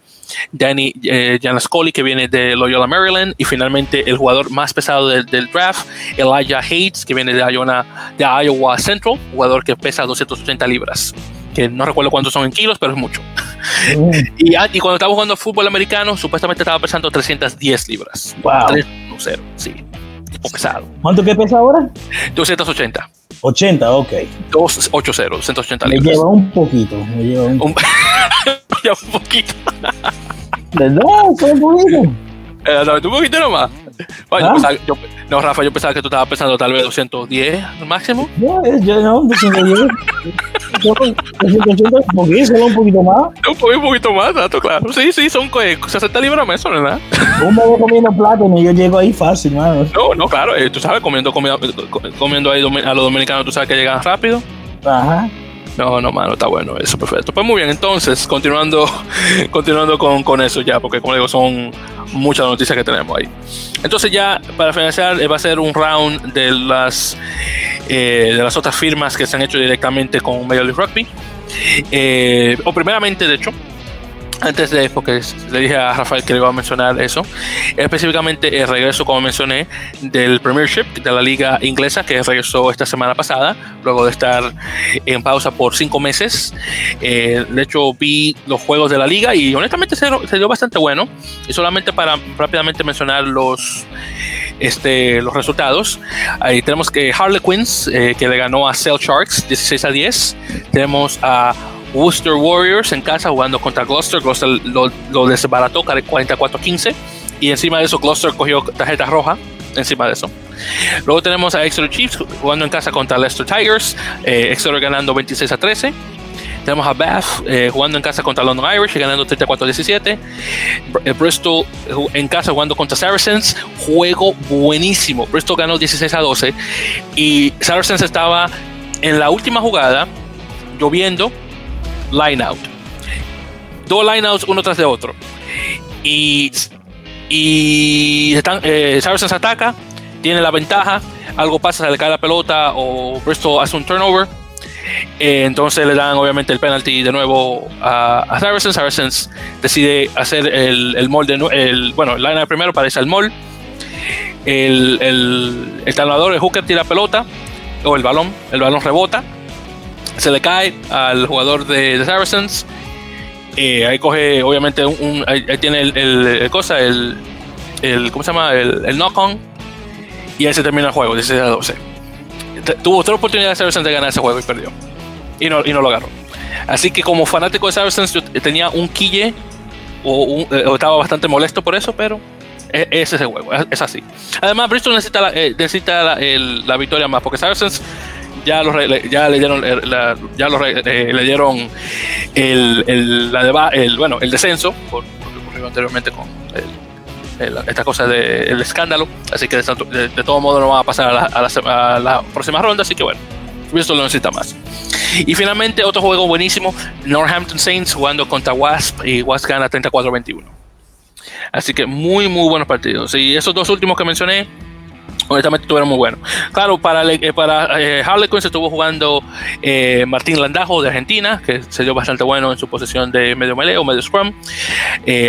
Danny eh, Janascoli, que viene de Loyola Maryland, y finalmente el jugador más pesado del, del draft, Elijah Hayes, que viene de Iowa, de Iowa Central, jugador que pesa 280 libras, que no recuerdo cuántos son en kilos, pero es mucho. mm, Y, ah, y cuando estaba jugando fútbol americano, supuestamente estaba pesando 310 libras. Wow. 3-0, sí. Tipo pesado. ¿Cuánto que pesa ahora? 280. 80, ok. 280, 280 Me libras. lleva un poquito. Me lleva un, Un, un poquito. ¿Verdad? Solo un poquito. Eh, no, un poquito nomás. Bueno, yo ¿Ah? pensaba- yo- no, Rafa, yo pensaba que tú estabas pesando tal vez 210 al máximo. No, es- yo no, 210. Solo 280, un poquito, solo un poquito más. Un, po- un poquito más, dato claro. Sí, sí, son eh, 60 libras mes, ¿no? ¿verdad? Un mes comiendo plátano y yo llego ahí fácil, mano. No, no, claro. eh, tú sabes, comiendo, comida- comiendo ahí a los dominicanos, tú sabes que llegan rápido. Ajá. No, no, mano, está bueno eso, perfecto. Pues muy bien, entonces, continuando, continuando con, con eso ya, porque como digo, son muchas noticias que tenemos ahí. Entonces ya, para finalizar, eh, va a ser un round de las, eh, de las otras firmas que se han hecho directamente con Major League Rugby. Eh, o primeramente, de hecho, antes de, porque le dije a Rafael que le iba a mencionar eso, específicamente el regreso, como mencioné, del Premiership de la liga inglesa, que regresó esta semana pasada, luego de estar en pausa por cinco meses. Eh, de hecho, vi los juegos de la liga y honestamente se, se dio bastante bueno. Y solamente para rápidamente mencionar los, este, los resultados, ahí tenemos que Harlequins, eh, que le ganó a Cell Sharks 16 a 10. Tenemos a Worcester Warriors en casa jugando contra Gloucester. Gloucester lo, lo desbarató 44-15. Y encima de eso, Gloucester cogió tarjeta roja. Encima de eso. Luego tenemos a Exeter Chiefs jugando en casa contra Leicester Tigers. Eh, Exeter ganando 26 a 13. Tenemos a Bath eh, jugando en casa contra London Irish ganando 34 a 17. Br- eh, Bristol en casa jugando contra Saracens. Juego buenísimo. Bristol ganó 16 a 12. Y Saracens estaba en la última jugada lloviendo line out. Dos line outs uno tras de otro. Y, y están, eh, ataca, tiene la ventaja, algo pasa, se le la pelota o Bristol hace un turnover. Eh, entonces le dan obviamente el penalty de nuevo a, a Saracens. Saracens decide hacer el, el molde, el, bueno, el line primero para irse al mall. El, el, el el hooker tira pelota o el balón, el balón rebota se le cae al jugador de, de Saracens. Eh, ahí coge, obviamente, un, un- ahí, tiene el, el- el cosa, el, el, ¿cómo se llama? El, el knock-on. Y ahí se termina el juego, 16 a 12. Te- Tuvo otra oportunidad de Saracens de ganar ese juego y perdió. Y no, y no lo agarró. Así que como fanático de Saracens yo tenía un quille o, estaba bastante molesto por eso, pero e, ese es el juego, es, así. Además, Bristol necesita la, necesita la, victoria más, porque Saracens ya, los, ya le dieron, ya le dieron el, el, la bueno, el descenso, por, lo ocurrió anteriormente con esta cosa del escándalo. Así que de, todo modo no va a pasar a la, próxima ronda. Así que bueno, esto lo necesita más. Y finalmente, otro juego buenísimo: Northampton Saints jugando contra Wasp y Wasp gana 34-21. Así que muy, muy buenos partidos. Y esos dos últimos que mencioné, honestamente estuvieron muy buenos. Claro, para, eh, para eh, Harlequin se estuvo jugando eh, Martín Landajo de Argentina, que se dio bastante bueno en su posición de medio melee o medio scrum.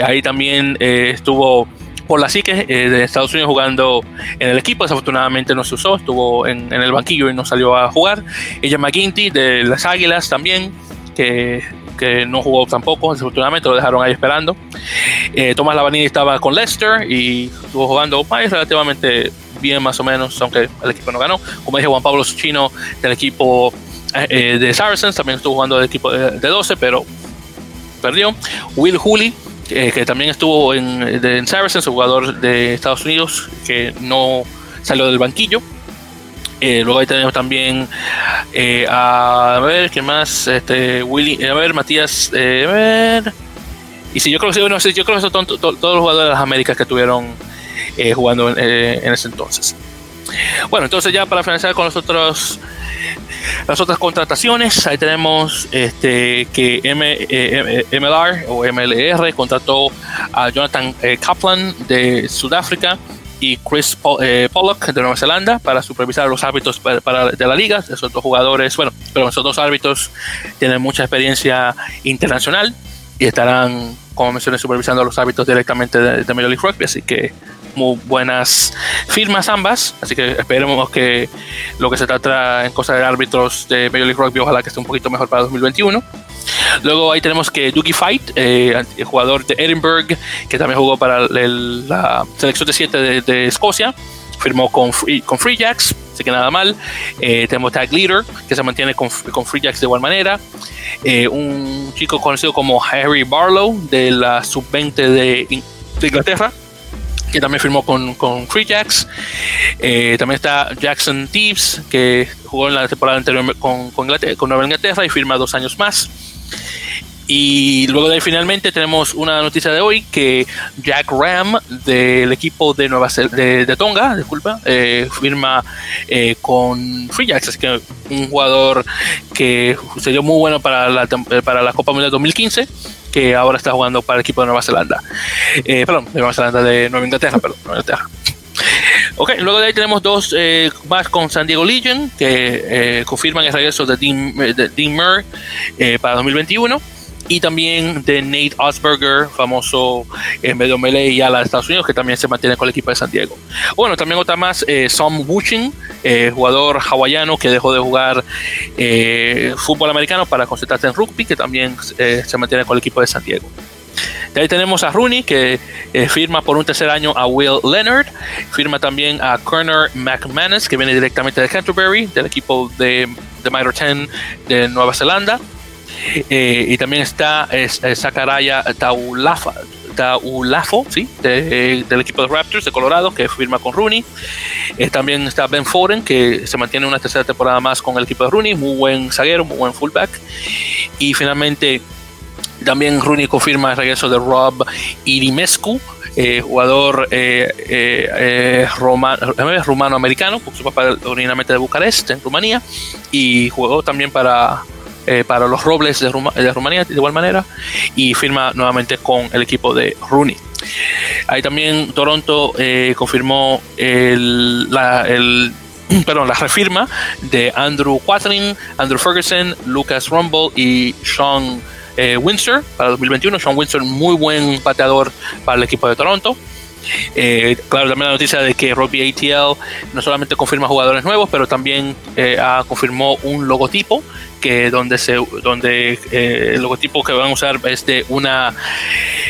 ahí también estuvo por la psique de Estados Unidos jugando en el equipo. Desafortunadamente no se usó, estuvo en, el banquillo y no salió a jugar. Ella McGuinty de las Águilas también, que, que no jugó tampoco, desafortunadamente lo dejaron ahí esperando. Tomás Lavanini estaba con Leicester y estuvo jugando pues, relativamente bien más o menos, aunque el equipo no ganó. Como dije, Juan Pablo Chino del equipo eh, de Saracens también estuvo jugando del equipo de, 12, pero perdió. Will Hooley, eh, que también estuvo en, de, en Saracens, jugador de Estados Unidos, que no salió del banquillo. Eh, luego ahí tenemos también a, ver, ¿qué más? Este, Willy, a ver, Matías. Y si yo creo que yo creo que son todos los jugadores de las Américas que tuvieron eh, jugando eh, en, ese entonces. Bueno, entonces ya para finalizar con los otros, las otras contrataciones, ahí tenemos este, que M, eh, MLR o MLR contrató a Jonathan Kaplan de Sudáfrica y Chris Pollock de Nueva Zelanda para supervisar los árbitros para, de la liga. Esos dos jugadores, bueno, pero esos dos árbitros tienen mucha experiencia internacional y estarán, como mencioné, supervisando los árbitros directamente de, de Major League Rugby, así que muy buenas firmas ambas, así que esperemos que lo que se trata en cosas de árbitros de Major League Rugby ojalá que esté un poquito mejor para 2021. Luego ahí tenemos que Doogie Fight, eh, el jugador de Edinburgh, que también jugó para la selección de 7 de, Escocia, firmó con Free, con Free Jacks, así que nada mal. Eh, tenemos Tag Leader, que se mantiene con, con Free Jacks de igual manera. Eh, un chico conocido como Harry Barlow, de la sub-20 de Inglaterra, que también firmó con, con Free Jacks. Eh, también está Jackson Thieves, que jugó en la temporada anterior con, con, Nueva Inglaterra y firma dos años más. Y luego de ahí finalmente tenemos una noticia de hoy que Jack Ram del equipo de Nueva de, de Tonga, disculpa, eh, firma eh, con Free Jacks, así que un jugador que se dio muy bueno para la, para la Copa Mundial 2015 que ahora está jugando para el equipo de Nueva Zelanda. Eh, perdón, de Nueva Zelanda, de Nueva Inglaterra, perdón, Nueva Inglaterra. Ok, luego de ahí tenemos dos eh, más con San Diego Legion que eh, confirman el regreso de Dean, de Dean Murray para 2021 y también de Nate Osberger, famoso en medio melee y ala de Estados Unidos, que también se mantiene con el equipo de San Diego. Bueno, también otra más, eh, Sam Wuching, eh, jugador hawaiano que dejó de jugar eh, fútbol americano para concentrarse en rugby, que también se mantiene con el equipo de San Diego. De ahí tenemos a Rooney, que firma por un tercer año a Will Leonard. Firma también a Connor McManus, que viene directamente de Canterbury, del equipo de, de Minor 10 de Nueva Zelanda. Eh, y también está es, Sakaraya Taulafa, Taulafo, ¿sí? del equipo de Raptors de Colorado, que firma con Rooney. Eh, también está Ben Foden, que se mantiene una tercera temporada más con el equipo de Rooney, muy buen zaguero, muy buen fullback. Y finalmente también Rooney confirma el regreso de Rob Irimescu, eh, jugador eh, rumano-americano, por su papá originalmente de Bucarest, en Rumanía, y jugó también para eh, para los Robles de, Rumanía de igual manera y firma nuevamente con el equipo de Rooney. Ahí también Toronto eh, confirmó la, perdón, la refirma de Andrew Quatlin, Andrew Ferguson, Lucas Rumble y Sean eh, Windsor para 2021. Sean Windsor, muy buen pateador para el equipo de Toronto. Eh, claro, también la noticia de que Rugby ATL no solamente confirma jugadores nuevos, pero también eh, confirmó un logotipo que donde se donde el logotipo que van a usar es de una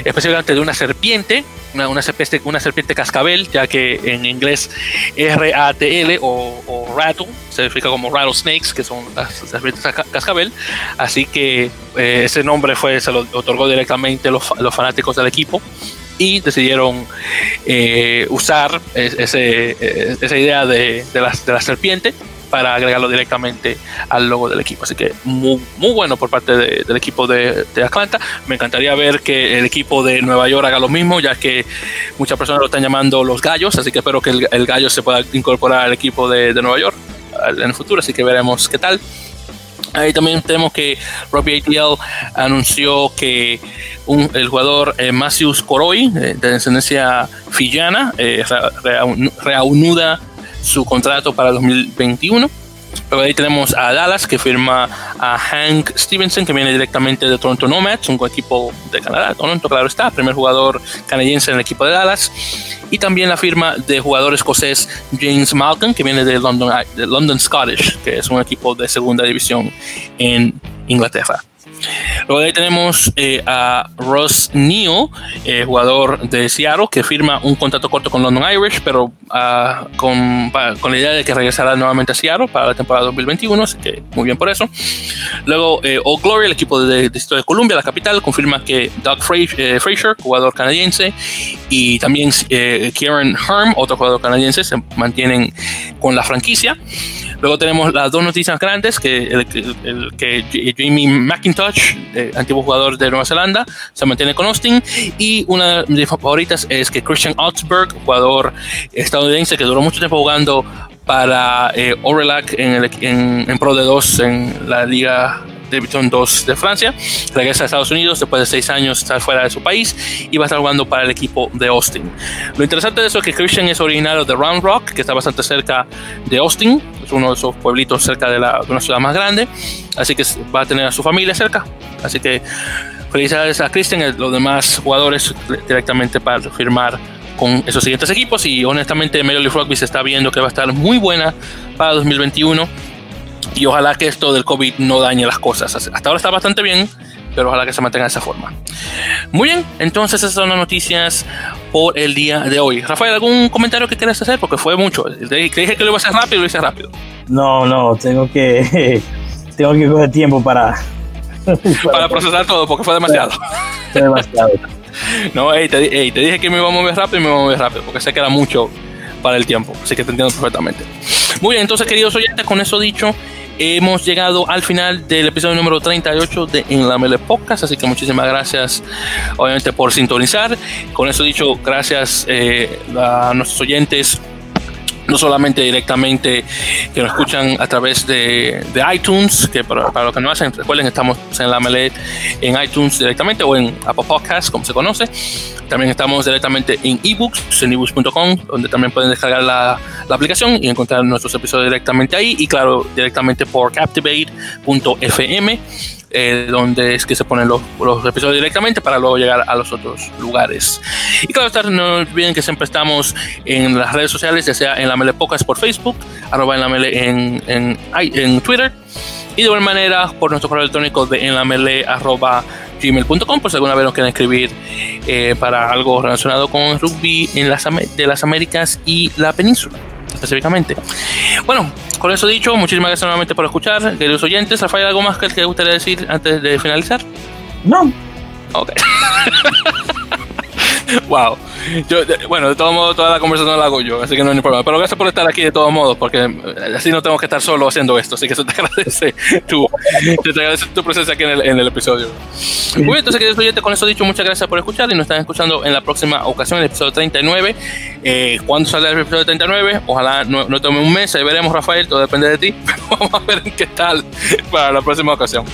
especialmente de una serpiente una, una, serpiente, una serpiente cascabel, ya que en inglés R-A-T-L o, o, rattle se significa como rattlesnakes, que son las serpientes cascabel. Así que eh, ese nombre fue, se lo otorgó directamente los, los fanáticos del equipo y decidieron eh, usar ese, eh, esa idea de, de, la, de la serpiente para agregarlo directamente al logo del equipo. Así que muy, muy bueno por parte de, del equipo de, Atlanta. Me encantaría ver que el equipo de Nueva York haga lo mismo, ya que muchas personas lo están llamando los gallos, así que espero que el, el gallo se pueda incorporar al equipo de Nueva York en el futuro, así que veremos qué tal. Ahí también tenemos que Rugby ATL anunció que un, el jugador eh, Matthews Coroy, eh, de descendencia fillana, eh, su contrato para 2021. Ahí tenemos a Dallas, que firma a Hank Stevenson, que viene directamente de Toronto Nomads, un equipo de Canadá. Toronto, claro está, primer jugador canadiense en el equipo de Dallas. Y también la firma de jugador escocés James Malcolm, que viene de London, de London Scottish, que es un equipo de segunda división en Inglaterra. Luego de ahí tenemos eh, a Ross Neal, eh, jugador de Seattle, que firma un contrato corto con London Irish, pero uh, con, con, la idea de que regresará nuevamente a Seattle para la temporada 2021, así que muy bien por eso. Luego, eh, Old Glory, el equipo de, Distrito de Columbia, la capital, confirma que Doug Frazier, Frazier jugador canadiense, y también Kieran Herm, otro jugador canadiense, se mantienen con la franquicia. Luego tenemos las dos noticias grandes, que, el, el, el, que Jamie McIntosh, eh, antiguo jugador de Nueva Zelanda, se mantiene con Austin. Y una de mis favoritas es que Christian Otzberg, jugador estadounidense que duró mucho tiempo jugando para eh, Orelac en, en, en Pro de 2 en la Liga Division 2 de Francia. Regresa a Estados Unidos después de seis años estar fuera de su país y va a estar jugando para el equipo de Austin. Lo interesante de eso es que Christian es originario de Round Rock, que está bastante cerca de Austin, es uno de esos pueblitos cerca de, la, de una ciudad más grande, así que va a tener a su familia cerca. Así que felicidades a Christian, los demás jugadores directamente para firmar con esos siguientes equipos y honestamente Major League Rugby se está viendo que va a estar muy buena para 2021 y ojalá que esto del COVID no dañe las cosas. Hasta ahora está bastante bien, pero ojalá que se mantenga de esa forma. Muy bien, entonces esas son las noticias por el día de hoy. Rafael, ¿algún comentario que quieras hacer? Porque fue mucho. Te dije que lo iba a hacer rápido, lo hice rápido. No, no, tengo que, tengo que coger tiempo para... para procesar todo, porque fue demasiado. Fue demasiado. No, hey, te, hey, te, dije que me iba a mover rápido y me iba a mover rápido, porque sé que era mucho para el tiempo, así que te entiendo perfectamente. Muy bien, entonces queridos oyentes, con eso dicho, hemos llegado al final del episodio número 38 de En la Mele Podcast, así que muchísimas gracias obviamente por sintonizar. Con eso dicho, gracias eh, a nuestros oyentes no solamente directamente que nos escuchan a través de, de iTunes, que para, para, los que no hacen, recuerden, estamos en la Melet en iTunes directamente o en Apple Podcasts, como se conoce. También estamos directamente en ebooks, en ebooks.com, donde también pueden descargar la, aplicación y encontrar nuestros episodios directamente ahí. Y claro, directamente por captivate.fm eh, donde es que se ponen los, los, episodios directamente para luego llegar a los otros lugares. Y claro, no olviden que siempre estamos en las redes sociales, ya sea en la Mele Pocas por Facebook, arroba en la Mele en, en, Twitter, y de igual manera por nuestro correo electrónico de en gmail.com por si alguna vez nos quieren escribir eh, para algo relacionado con rugby en las, de las Américas y la península específicamente. Bueno, con eso dicho, muchísimas gracias nuevamente por escuchar, queridos oyentes. Rafael, ¿algo más que te gustaría decir antes de finalizar? No. Ok. wow. Yo, bueno, de todos modos, toda la conversación la hago yo, así que no hay problema. Pero gracias por estar aquí de todos modos, porque así no tengo que estar solo haciendo esto. Así que se te agradece tu, te agradece tu presencia aquí en el, en el episodio. Muy bien, entonces, queridos oyentes, con eso dicho, muchas gracias por escuchar y nos están escuchando en la próxima ocasión, el episodio 39. Eh, ¿Cuándo sale el episodio 39? Ojalá no, no tome un mes, ahí veremos, Rafael, todo depende de ti. Vamos a ver qué tal para la próxima ocasión.